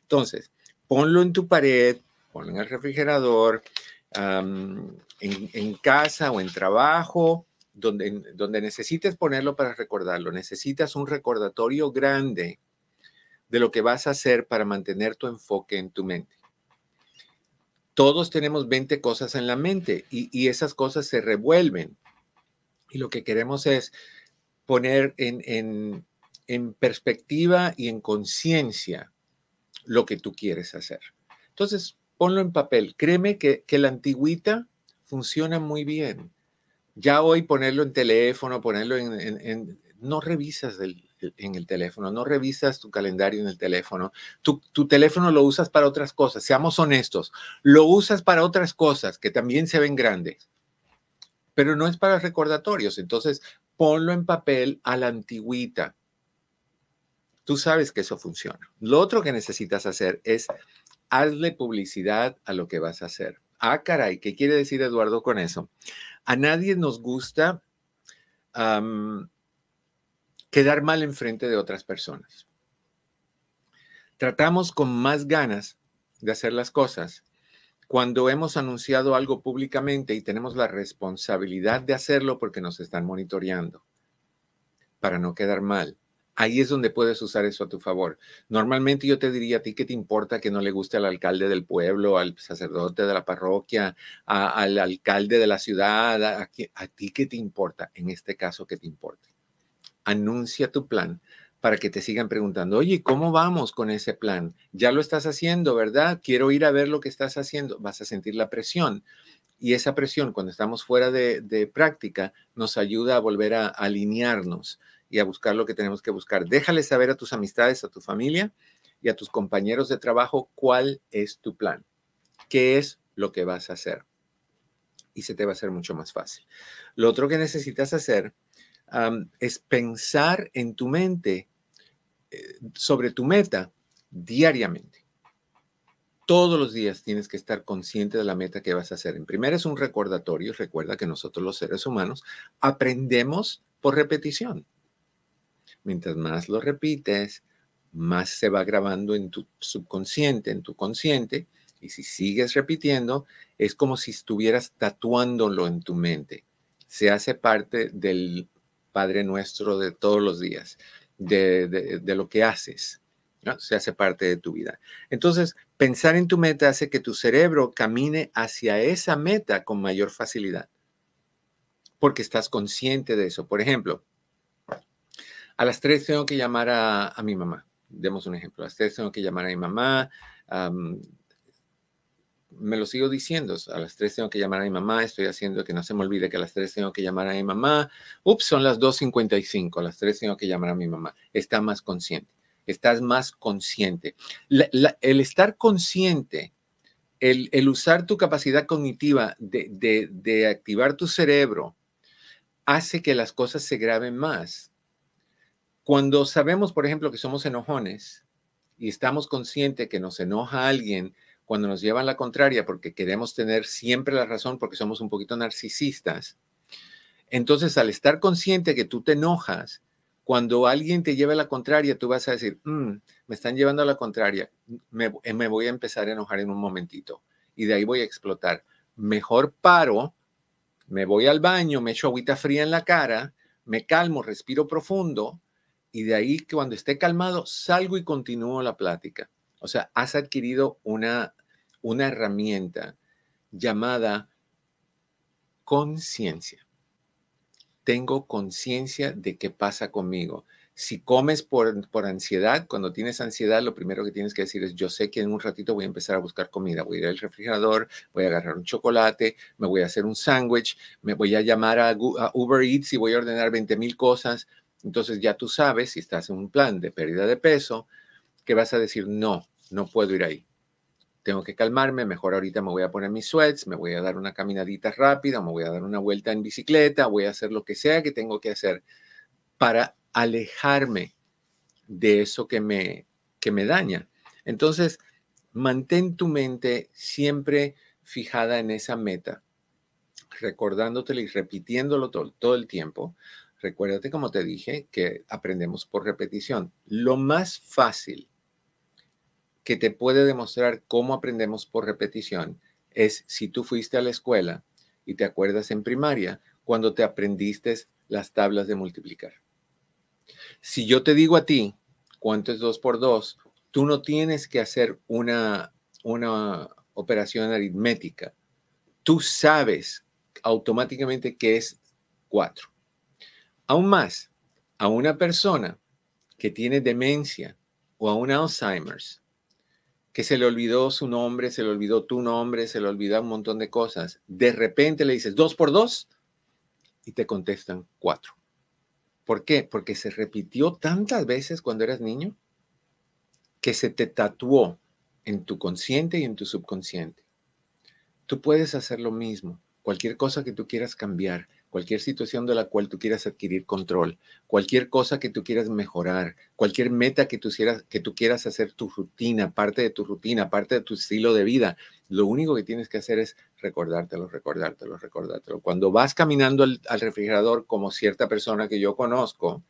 Entonces, ponlo en tu pared, ponlo en el refrigerador, en, en, casa o en trabajo, donde, donde necesites ponerlo para recordarlo. Necesitas un recordatorio grande de lo que vas a hacer para mantener tu enfoque en tu mente. Todos tenemos 20 cosas en la mente y, esas cosas se revuelven. Y lo que queremos es poner en, perspectiva y en conciencia lo que tú quieres hacer. Entonces, ponlo en papel. Créeme que, la antigüita funciona muy bien. Ya hoy ponerlo en teléfono, ponerlo en, en no revisas del, en el teléfono, no revisas tu calendario en el teléfono. Tu, teléfono lo usas para otras cosas, seamos honestos, lo usas para otras cosas que también se ven grandes, pero no es para recordatorios. Entonces, ponlo en papel a la antigüita. Tú sabes que eso funciona. Lo otro que necesitas hacer es hazle publicidad a lo que vas a hacer. Ah, caray, ¿qué quiere decir Eduardo con eso? A nadie nos gusta quedar mal enfrente de otras personas. Tratamos con más ganas de hacer las cosas cuando hemos anunciado algo públicamente y tenemos la responsabilidad de hacerlo porque nos están monitoreando para no quedar mal. Ahí es donde puedes usar eso a tu favor. Normalmente yo te diría a ti que te importa que no le guste al alcalde del pueblo, al sacerdote de la parroquia, al alcalde de la ciudad, a, a ti que te importa. En este caso, que te importe anuncia tu plan para que te sigan preguntando, oye, ¿cómo vamos con ese plan? Ya lo estás haciendo, ¿verdad? Quiero ir a ver lo que estás haciendo. Vas a sentir la presión. Y esa presión, cuando estamos fuera de, práctica, nos ayuda a volver a, alinearnos y a buscar lo que tenemos que buscar. Déjale saber a tus amistades, a tu familia y a tus compañeros de trabajo cuál es tu plan, qué es lo que vas a hacer. Y se te va a hacer mucho más fácil. Lo otro que necesitas hacer es pensar en tu mente eh, sobre tu meta diariamente. Todos los días tienes que estar consciente de la meta que vas a hacer. En primer es un recordatorio. Recuerda que nosotros los seres humanos aprendemos por repetición. Mientras más lo repites, más se va grabando en tu subconsciente, en tu consciente. Y si sigues repitiendo, es como si estuvieras tatuándolo en tu mente. Se hace parte del Padre nuestro de todos los días. de, lo que haces. Se hace parte de tu vida. Entonces, pensar en tu meta hace que tu cerebro camine hacia esa meta con mayor facilidad, porque estás consciente de eso. Por ejemplo, a las tres tengo que llamar a, mi mamá. Demos un ejemplo. A las tres tengo que llamar a mi mamá me lo sigo diciendo. A las 3 tengo que llamar a mi mamá. Estoy haciendo que no se me olvide que a las 3 tengo que llamar a mi mamá. Ups, son las 2.55. A las 3 tengo que llamar a mi mamá. Está más consciente. Estás más consciente. el estar consciente, el, usar tu capacidad cognitiva de, de activar tu cerebro, hace que las cosas se graben más. Cuando sabemos, por ejemplo, que somos enojones y estamos conscientes que nos enoja alguien, cuando nos llevan la contraria porque queremos tener siempre la razón porque somos un poquito narcisistas. Entonces, al estar consciente que tú te enojas, cuando alguien te lleva la contraria, tú vas a decir, mm, me están llevando a la contraria, me, eh, me voy a empezar a enojar en un momentito y de ahí voy a explotar. Mejor paro, me voy al baño, me echo agüita fría en la cara, me calmo, respiro profundo y de ahí que cuando esté calmado salgo y continúo la plática. O sea, has adquirido una, una herramienta llamada conciencia. Tengo conciencia de qué pasa conmigo. Si comes por, por, ansiedad, cuando tienes ansiedad, lo primero que tienes que decir es, yo sé que en un ratito voy a empezar a buscar comida. Voy a ir al refrigerador, voy a agarrar un chocolate, me voy a hacer un sándwich, me voy a llamar a, Uber Eats y voy a ordenar 20 mil cosas. Entonces ya tú sabes, si estás en un plan de pérdida de peso, que vas a decir, no, no puedo ir ahí. Tengo que calmarme, mejor ahorita me voy a poner mis sweats, me voy a dar una caminadita rápida, me voy a dar una vuelta en bicicleta, voy a hacer lo que sea que tengo que hacer para alejarme de eso que me, que me daña. Entonces, mantén tu mente siempre fijada en esa meta, recordándotelo y repitiéndolo todo, todo el tiempo. Recuérdate, como te dije, que aprendemos por repetición. Lo más fácil que te puede demostrar cómo aprendemos por repetición es si tú fuiste a la escuela y te acuerdas en primaria cuando te aprendiste las tablas de multiplicar. Si yo te digo a ti cuánto es 2 por 2, tú no tienes que hacer una, una operación aritmética. Tú sabes automáticamente que es 4. Aún más, a una persona que tiene demencia o a un Alzheimer's, que se le olvidó su nombre, se le olvidó tu nombre, se le olvidó un montón de cosas. De repente le dices dos por dos y te contestan cuatro. ¿Por qué? Porque se repitió tantas veces cuando eras niño que se te tatuó en tu consciente y en tu subconsciente. Tú puedes hacer lo mismo. Cualquier cosa que tú quieras cambiar, cualquier situación de la cual tú quieras adquirir control, cualquier cosa que tú quieras mejorar, cualquier meta que tú, quieras, hacer tu rutina, parte de tu rutina, parte de tu estilo de vida, lo único que tienes que hacer es recordártelo, recordártelo, recordártelo. Cuando vas caminando al refrigerador como cierta persona que yo conozco,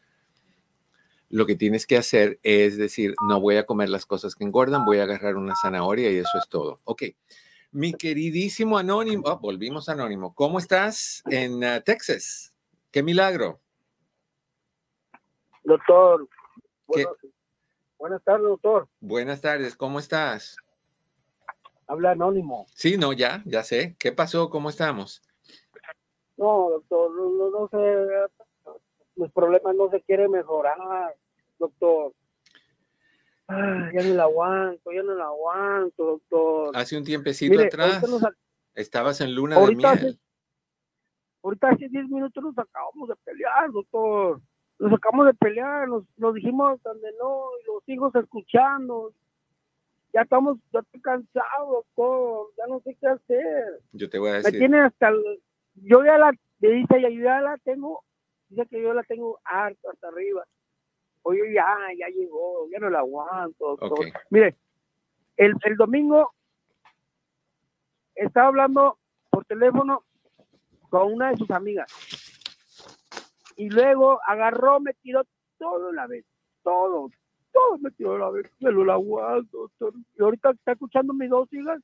lo que tienes que hacer es decir, no voy a comer las cosas que engordan, voy a agarrar una zanahoria y eso es todo. Ok. Mi queridísimo Anónimo, oh, volvimos Anónimo, ¿cómo estás en uh, Texas? ¡Qué milagro! Doctor, buenas tardes, doctor. Buenas tardes, ¿cómo estás? Habla Anónimo. Sí, no, ya, ya sé. ¿Qué pasó? ¿Cómo estamos? No, doctor, no, no sé, los problemas no se quieren mejorar, doctor ya no la aguanto, ya no la aguanto, doctor. Hace un tiempecito atrás estabas en luna de miel. ahorita hace 10 minutos nos acabamos de pelear, doctor. Nos acabamos de pelear, nos, dijimos donde no, y los hijos escuchando. Ya estamos, ya estoy cansado, doctor. Ya no sé qué hacer. Yo te voy a decir. Me tiene hasta yo ya la, me dice, yo ya la tengo, dice que yo la tengo harto hasta arriba oye, ya, ya llegó, ya no la aguanto. Mire, el, el domingo estaba hablando por teléfono con una de sus amigas. Y luego agarró, me tiró todo la vez, todo, todo me tiró la vez, me lo aguanto. Y ahorita está escuchando mis dos hijas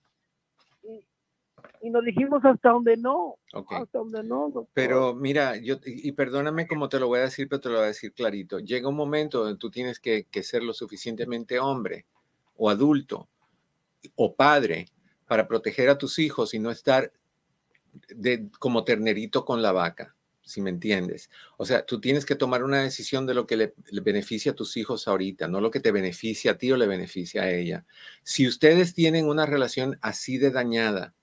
y nos dijimos hasta donde no. Hasta donde no. Pero mira, yo, y perdóname como te lo voy a decir, pero te lo voy a decir clarito. Llega un momento donde tú tienes que, que ser lo suficientemente hombre o adulto o padre para proteger a tus hijos y no estar de, como ternerito con la vaca si me entiendes. O sea, tú tienes que tomar una decisión de lo que le, beneficia a tus hijos ahorita, no lo que te beneficia a ti o le beneficia a ella. Si ustedes tienen una relación así de dañada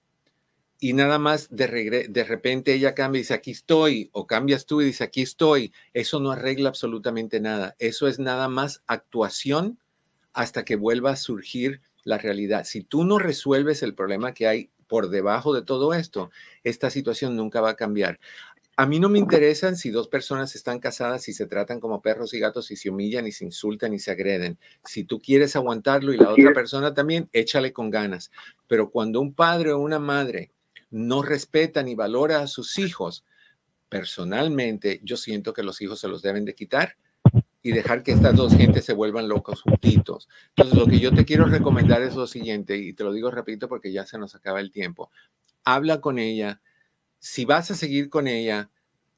y nada más de, de repente ella cambia y dice, aquí estoy, o cambias tú y dice, aquí estoy, eso no arregla absolutamente nada. Eso es nada más actuación hasta que vuelva a surgir la realidad. Si tú no resuelves el problema que hay por debajo de todo esto, esta situación nunca va a cambiar. A mí no me interesan si dos personas están casadas y se tratan como perros y gatos y se humillan y se insultan y se agreden. Si tú quieres aguantarlo y la otra persona también, échale con ganas. Pero cuando un padre o una madre no respeta ni valora a sus hijos, personalmente yo siento que los hijos se los deben de quitar y dejar que estas dos gentes se vuelvan locos juntitos. Entonces, lo que yo te quiero recomendar es lo siguiente, y te lo digo rapidito porque ya se nos acaba el tiempo. Habla con ella, si vas a seguir con ella,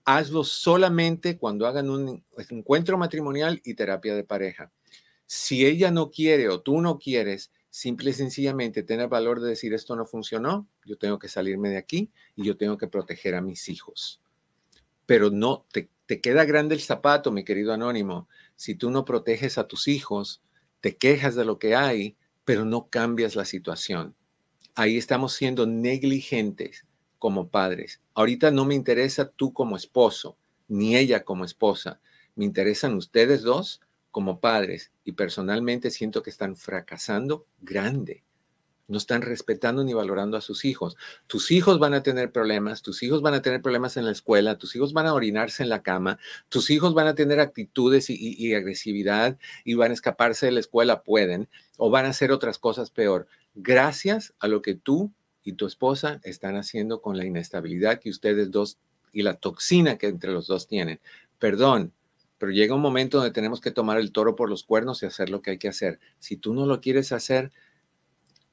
hazlo solamente cuando hagan un encuentro matrimonial y terapia de pareja. Si ella no quiere o tú no quieres, simple y sencillamente tener valor de decir esto no funcionó, yo tengo que salirme de aquí y yo tengo que proteger a mis hijos. Pero no, te, te queda grande el zapato, mi querido anónimo. Si tú no proteges a tus hijos, te quejas de lo que hay, pero no cambias la situación. Ahí estamos siendo negligentes como padres. Ahorita no me interesa tú como esposo, ni ella como esposa. Me interesan ustedes dos como padres y personalmente siento que están fracasando grande. No están respetando ni valorando a sus hijos. Tus hijos van a tener problemas, tus hijos van a tener problemas en la escuela, tus hijos van a orinarse en la cama, tus hijos van a tener actitudes y, agresividad y van a escaparse de la escuela, pueden, o van a hacer otras cosas peor. Gracias a lo que tú y tu esposa están haciendo con la inestabilidad que ustedes dos y la toxina que entre los dos tienen. Perdón, pero llega un momento donde tenemos que tomar el toro por los cuernos y hacer lo que hay que hacer. Si tú no lo quieres hacer,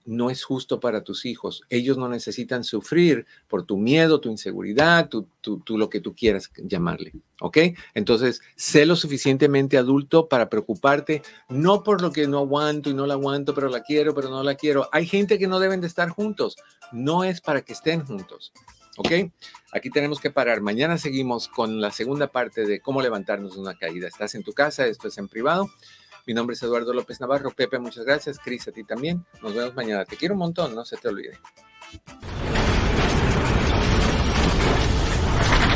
no es justo para tus hijos. Ellos no necesitan sufrir por tu miedo, tu inseguridad, tu, lo que tú quieras llamarle. ¿Ok? Entonces, sé lo suficientemente adulto para preocuparte, no por lo que no aguanto y no la aguanto, pero la quiero, pero no la quiero. Hay gente que no deben de estar juntos. No es para que estén juntos. ¿Ok? Aquí tenemos que parar. Mañana seguimos con la segunda parte de cómo levantarnos de una caída. Estás en tu casa, esto es en privado. Mi nombre es Eduardo López Navarro. Pepe, muchas gracias. Cris, a ti también. Nos vemos mañana. Te quiero un montón, no se te olvide.